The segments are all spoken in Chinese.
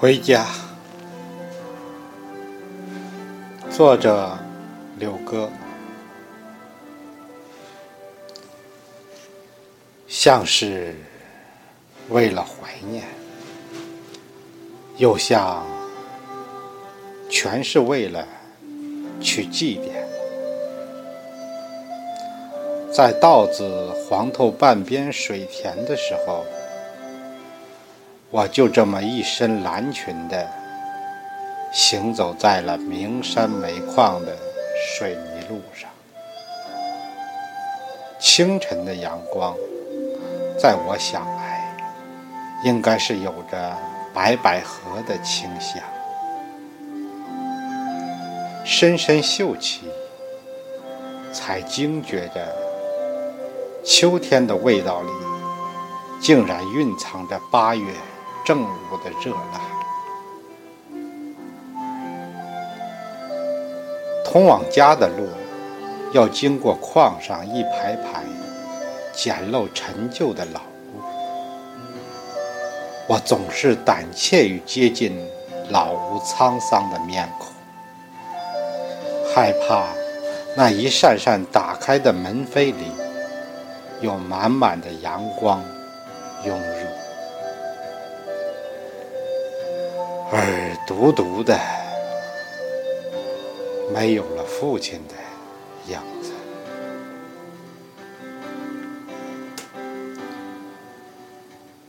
回家，作者柳歌，像是为了怀念，又像全是为了去祭奠。在稻子黄透半边水田的时候。我就这么一身蓝裙的行走在了名山煤矿的水泥路上。清晨的阳光，在我想来，应该是有着白百合的清香。深深嗅起，才惊觉着秋天的味道里，竟然蕴藏着八月。正午的热辣，通往家的路要经过矿上一排排简陋陈旧的老屋，我总是胆怯于接近老屋沧桑的面孔，害怕那一扇扇打开的门扉里有满满的阳光涌入。而独独的，没有了父亲的样子。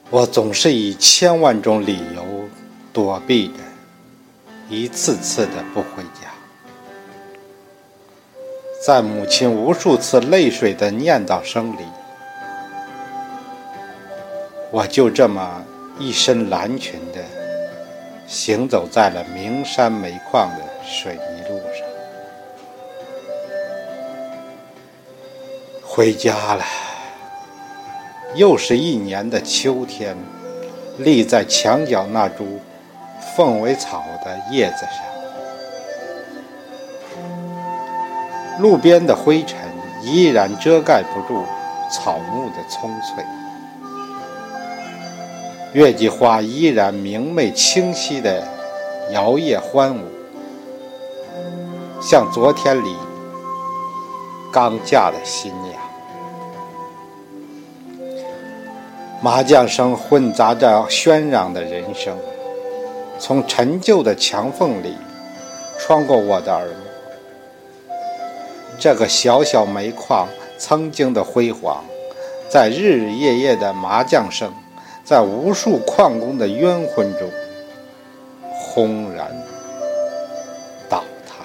我总是以千万种理由躲避着，一次次的不回家。在母亲无数次泪水的念叨声里，我就这么一身蓝裙的。行走在了名山煤矿的水泥路上，回家了。又是一年的秋天，立在墙角那株凤尾草的叶子上，路边的灰尘依然遮盖不住草木的葱翠。月季花依然明媚清晰的摇曳欢舞，像昨天里刚嫁的新娘。麻将声混杂着喧嚷的人声，从陈旧的墙缝里穿过我的耳。这个小小煤矿曾经的辉煌，在日日夜夜的麻将声。在无数矿工的冤魂中，轰然倒塌。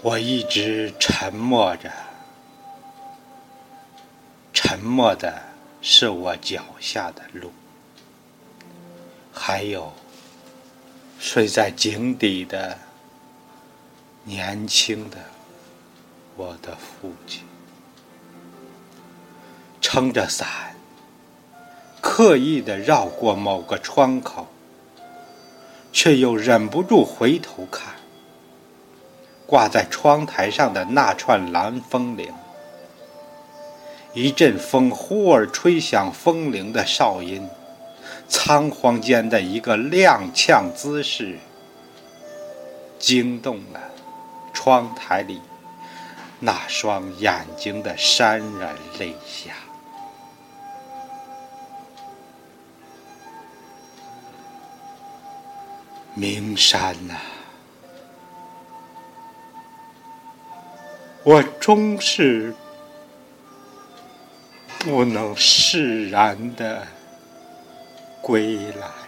我一直沉默着，沉默的是我脚下的路。还有睡在井底的年轻的我的父亲，撑着伞，刻意的绕过某个窗口，却又忍不住回头看，挂在窗台上的那串蓝风铃。一阵风忽而吹响风铃的哨音。仓皇间的一个踉跄姿势，惊动了窗台里那双眼睛的潸然泪下。名山呐，我终是不能释然的。归来。